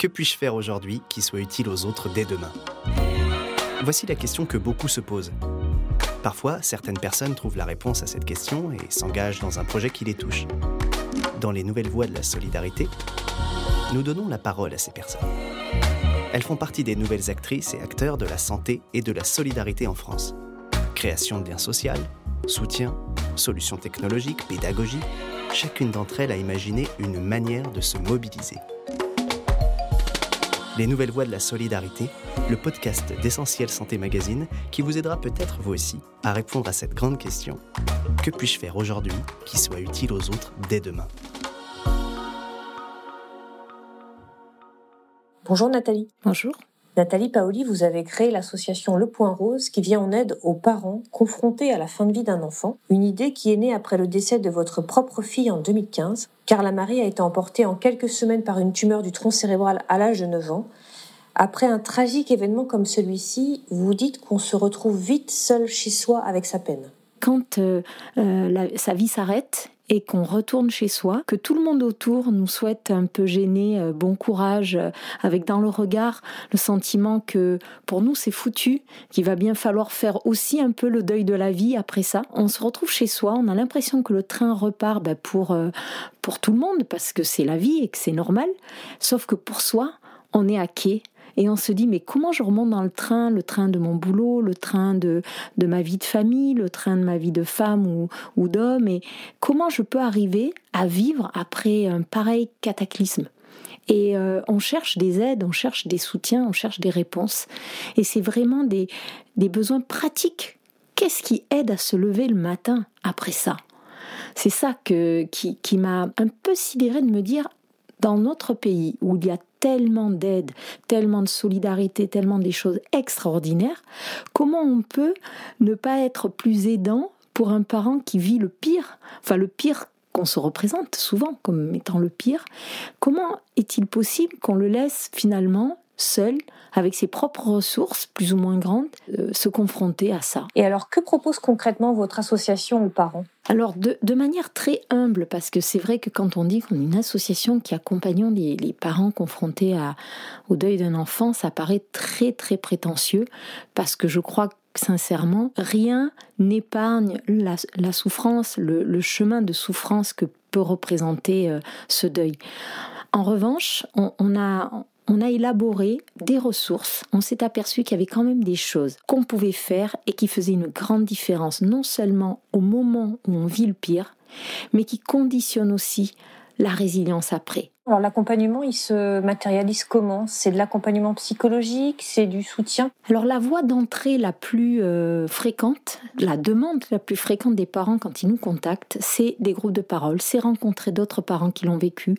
Que puis-je faire aujourd'hui qui soit utile aux autres dès demain? Voici la question que beaucoup se posent. Parfois, certaines personnes trouvent la réponse à cette question et s'engagent dans un projet qui les touche. Dans les nouvelles voies de la solidarité, nous donnons la parole à ces personnes. Elles font partie des nouvelles actrices et acteurs de la santé et de la solidarité en France. Création de liens sociaux, soutien, solutions technologiques, pédagogie, chacune d'entre elles a imaginé une manière de se mobiliser. Les Nouvelles Voies de la Solidarité, le podcast d'Essentiel Santé Magazine qui vous aidera peut-être vous aussi à répondre à cette grande question. Que puis-je faire aujourd'hui qui soit utile aux autres dès demain? Bonjour Nathalie. Bonjour. Nathalie Paoli, vous avez créé l'association Le Point Rose qui vient en aide aux parents confrontés à la fin de vie d'un enfant. Une idée qui est née après le décès de votre propre fille en 2015. Carla Marie a été emportée en quelques semaines par une tumeur du tronc cérébral à l'âge de 9 ans. Après un tragique événement comme celui-ci, vous dites qu'on se retrouve vite seul chez soi avec sa peine. Quand euh, euh, sa vie s'arrête, et qu'on retourne chez soi, que tout le monde autour nous souhaite un peu gêné, euh, bon courage, euh, avec dans le regard le sentiment que pour nous c'est foutu, qu'il va bien falloir faire aussi un peu le deuil de la vie après ça. On se retrouve chez soi, on a l'impression que le train repart bah, pour, euh, pour tout le monde parce que c'est la vie et que c'est normal, sauf que pour soi, on est à quai et on se dit mais comment je remonte dans le train, le train de mon boulot, le train de, de ma vie de famille, le train de ma vie de femme ou, ou d'homme, et comment je peux arriver à vivre après un pareil cataclysme? Et euh, on cherche des aides, on cherche des soutiens, on cherche des réponses. Et c'est vraiment des, des besoins pratiques. Qu'est-ce qui aide à se lever le matin après ça? C'est ça que, qui, qui m'a un peu sidéré de me dire, dans notre pays où il y a tellement d'aide, tellement de solidarité, tellement des choses extraordinaires, comment on peut ne pas être plus aidant pour un parent qui vit le pire, enfin le pire qu'on se représente souvent comme étant le pire, comment est-il possible qu'on le laisse finalement seul, avec ses propres ressources, plus ou moins grandes, euh, se confronter à ça. Et alors, que propose concrètement votre association aux parents? Alors, de, manière très humble, parce que c'est vrai que quand on dit qu'on est une association qui accompagne les, les parents confrontés à, au deuil d'un enfant, ça paraît très très prétentieux, parce que je crois que sincèrement, rien n'épargne la, souffrance, le, chemin de souffrance que peut représenter euh, ce deuil. En revanche, on, a, on a élaboré des ressources, on s'est aperçu qu'il y avait quand même des choses qu'on pouvait faire et qui faisaient une grande différence, non seulement au moment où on vit le pire, mais qui conditionnent aussi la résilience après. Alors l'accompagnement, il se matérialise comment? C'est de l'accompagnement psychologique, c'est du soutien? Alors la voie d'entrée la plus euh, fréquente, la demande la plus fréquente des parents quand ils nous contactent, c'est des groupes de parole, c'est rencontrer d'autres parents qui l'ont vécu,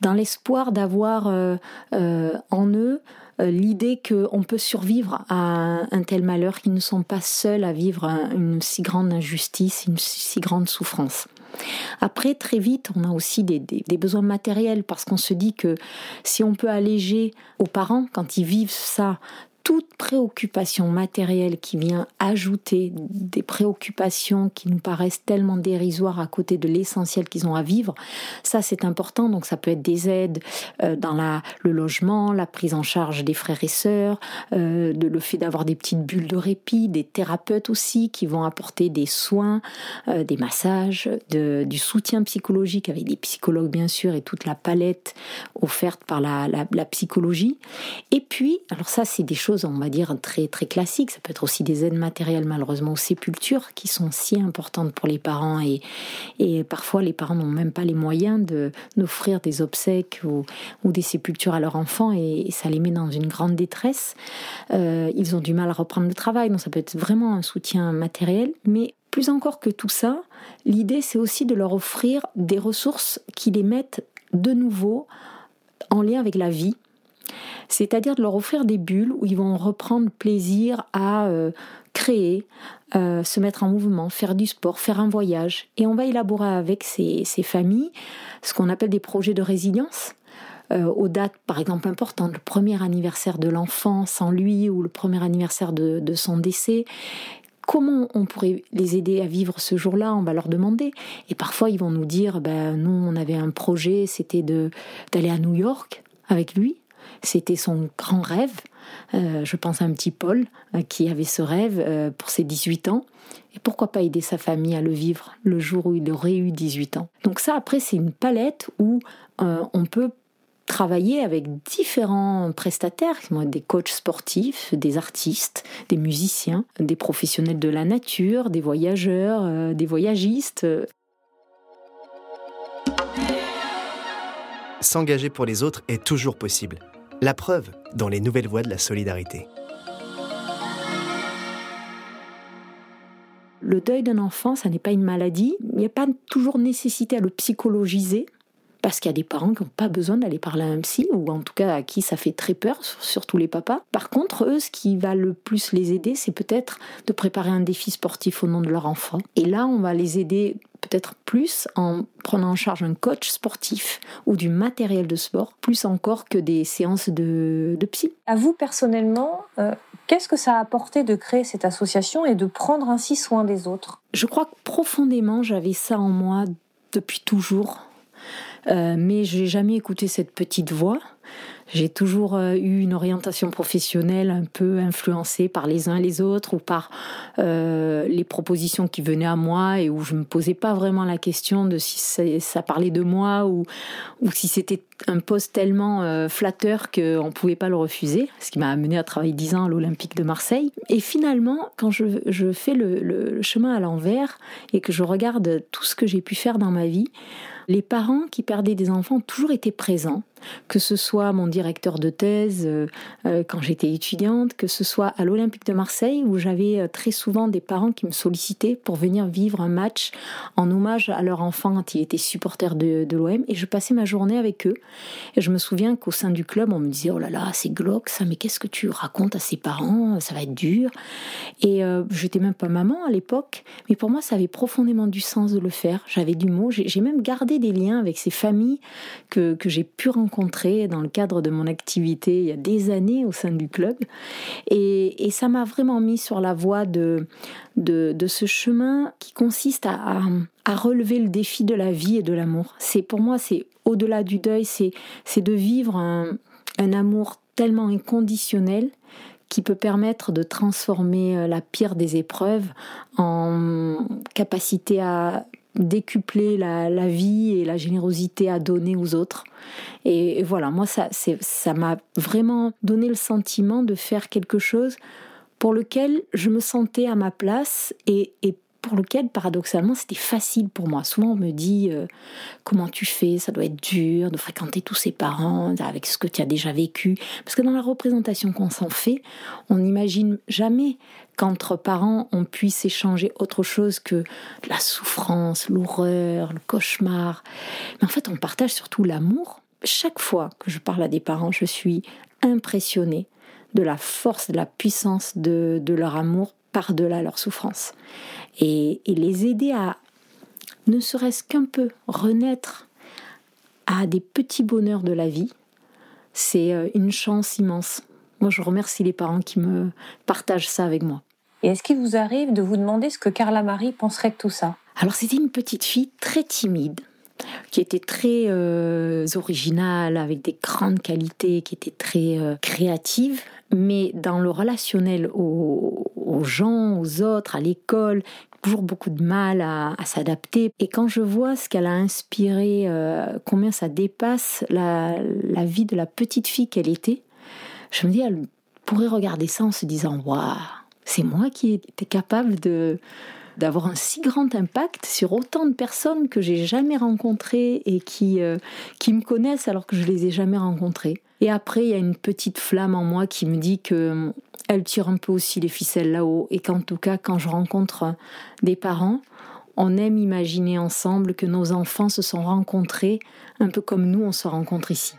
dans l'espoir d'avoir euh, euh, en eux l'idée qu'on peut survivre à un tel malheur, qu'ils ne sont pas seuls à vivre une si grande injustice, une si grande souffrance. Après, très vite, on a aussi des, besoins matériels parce qu'on se dit que si on peut alléger aux parents, quand ils vivent ça, toute préoccupation matérielle qui vient ajouter des préoccupations qui nous paraissent tellement dérisoires à côté de l'essentiel qu'ils ont à vivre, ça c'est important. Donc ça peut être des aides euh, dans la, le logement, la prise en charge des frères et sœurs, euh, le fait d'avoir des petites bulles de répit, des thérapeutes aussi qui vont apporter des soins, euh, des massages, du soutien psychologique avec des psychologues bien sûr et toute la palette offerte par la, la, la psychologie. Et puis, alors ça c'est des choses on va dire, très, très classiques. Ça peut être aussi des aides matérielles, malheureusement, aux sépultures, qui sont si importantes pour les parents. Et, parfois, les parents n'ont même pas les moyens de, d'offrir des obsèques ou, ou, des sépultures à leurs enfants, et, ça les met dans une grande détresse. Euh, ils ont du mal à reprendre le travail, donc ça peut être vraiment un soutien matériel. Mais plus encore que tout ça, l'idée, c'est aussi de leur offrir des ressources qui les mettent de nouveau en lien avec la vie c'est-à-dire de leur offrir des bulles où ils vont reprendre plaisir à euh, créer, euh, se mettre en mouvement, faire du sport, faire un voyage. Et on va élaborer avec ces, familles ce qu'on appelle des projets de résilience. Euh, aux dates, par exemple, importantes, le premier anniversaire de l'enfant sans lui ou le premier anniversaire de, son décès, comment on pourrait les aider à vivre ce jour-là? On va leur demander. Et parfois, ils vont nous dire, ben, nous, on avait un projet, c'était d'aller à New York avec lui. C'était son grand rêve. Euh, je pense à un petit Paul euh, qui avait ce rêve pour ses 18 ans. Et pourquoi pas aider sa famille à le vivre le jour où il aurait eu 18 ans Donc ça, après, c'est une palette où on peut travailler avec différents prestataires, des coachs sportifs, des artistes, des musiciens, des professionnels de la nature, des voyageurs, des voyagistes. S'engager pour les autres est toujours possible. La preuve dans les nouvelles voies de la solidarité. Le deuil d'un enfant, ça n'est pas une maladie. Il n'y a pas toujours nécessité à le psychologiser parce qu'il y a des parents qui n'ont pas besoin d'aller parler à un psy, ou en tout cas à qui ça fait très peur, surtout les papas. Par contre, eux, ce qui va le plus les aider, c'est peut-être de préparer un défi sportif au nom de leur enfant. Et là, on va les aider peut-être plus en prenant en charge un coach sportif ou du matériel de sport, plus encore que des séances de, psy. À vous personnellement, euh, qu'est-ce que ça a apporté de créer cette association et de prendre ainsi soin des autres? Je crois que profondément, j'avais ça en moi depuis toujours. Euh, mais j'ai jamais écouté cette petite voix. J'ai toujours euh, eu une orientation professionnelle un peu influencée par les uns et les autres ou par euh, les propositions qui venaient à moi et où je me posais pas vraiment la question de si ça, parlait de moi ou, si c'était un poste tellement euh, flatteur qu'on ne pouvait pas le refuser, ce qui m'a amené à travailler dix ans à l'Olympique de Marseille. Et finalement, quand je, je fais le, le chemin à l'envers et que je regarde tout ce que j'ai pu faire dans ma vie, les parents qui perdaient des enfants ont toujours été présents, que ce soit mon directeur de thèse euh, euh, quand j'étais étudiante, que ce soit à l'Olympique de Marseille où j'avais euh, très souvent des parents qui me sollicitaient pour venir vivre un match en hommage à leur enfant quand il était supporter de, l'OM et je passais ma journée avec eux. Et je me souviens qu'au sein du club, on me disait Oh là là, c'est glauque ça, mais qu'est-ce que tu racontes à ses parents? Ça va être dur. Et euh, j'étais même pas maman à l'époque, mais pour moi, ça avait profondément du sens de le faire. J'avais du mot, j'ai même gardé des liens avec ces familles que, que j'ai pu rencontrer dans le cadre de mon activité il y a des années au sein du club. Et, et ça m'a vraiment mis sur la voie de, de, ce chemin qui consiste à, à, relever le défi de la vie et de l'amour. C'est pour moi, c'est au-delà du deuil, c'est de vivre un, un amour tellement inconditionnel qui peut permettre de transformer euh, la pire des épreuves en capacité à décupler la, vie et la générosité à donner aux autres. Et, voilà, moi, ça, ça m'a vraiment donné le sentiment de faire quelque chose pour lequel je me sentais à ma place et, et pour lequel, paradoxalement, c'était facile pour moi. Souvent, on me dit euh, comment tu fais, ça doit être dur de fréquenter tous ses parents avec ce que tu as déjà vécu. Parce que dans la représentation qu'on s'en fait, on n'imagine jamais qu'entre parents, on puisse échanger autre chose que la souffrance, l'horreur, le cauchemar. Mais en fait, on partage surtout l'amour. Chaque fois que je parle à des parents, je suis impressionnée de la force, de la puissance de, de leur amour par-delà leur souffrance. Et, les aider à, ne serait-ce qu'un peu, renaître à des petits bonheurs de la vie, c'est euh, une chance immense. Moi, je remercie les parents qui me partagent ça avec moi. Et est-ce qu'il vous arrive de vous demander ce que Carla Marie penserait de tout ça? Alors, c'était une petite fille très timide, qui était très euh, originale, avec des grandes qualités, qui était très euh, créative, mais dans le relationnel aux, gens, aux autres, à l'école, toujours beaucoup de mal à, s'adapter. Et quand je vois ce qu'elle a inspiré, euh, combien ça dépasse la, vie de la petite fille qu'elle était, je me dis, elle pourrait regarder ça en se disant, waouh, c'est moi qui étais capable de d'avoir un si grand impact sur autant de personnes que j'ai jamais rencontrées et qui, euh, qui me connaissent alors que je les ai jamais rencontrées. Et après, il y a une petite flamme en moi qui me dit que euh, elle tire un peu aussi les ficelles là-haut et qu'en tout cas, quand je rencontre des parents, on aime imaginer ensemble que nos enfants se sont rencontrés un peu comme nous on se rencontre ici.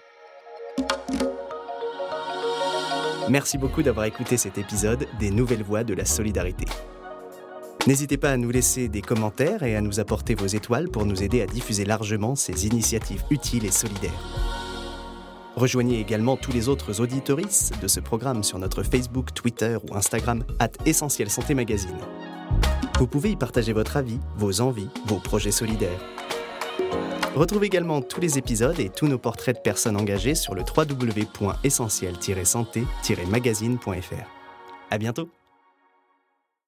Merci beaucoup d'avoir écouté cet épisode des Nouvelles Voix de la Solidarité. N'hésitez pas à nous laisser des commentaires et à nous apporter vos étoiles pour nous aider à diffuser largement ces initiatives utiles et solidaires. Rejoignez également tous les autres auditories de ce programme sur notre Facebook, Twitter ou Instagram, at Essentiel Santé Magazine. Vous pouvez y partager votre avis, vos envies, vos projets solidaires. Retrouvez également tous les épisodes et tous nos portraits de personnes engagées sur le www.essentiel-santé-magazine.fr. À bientôt!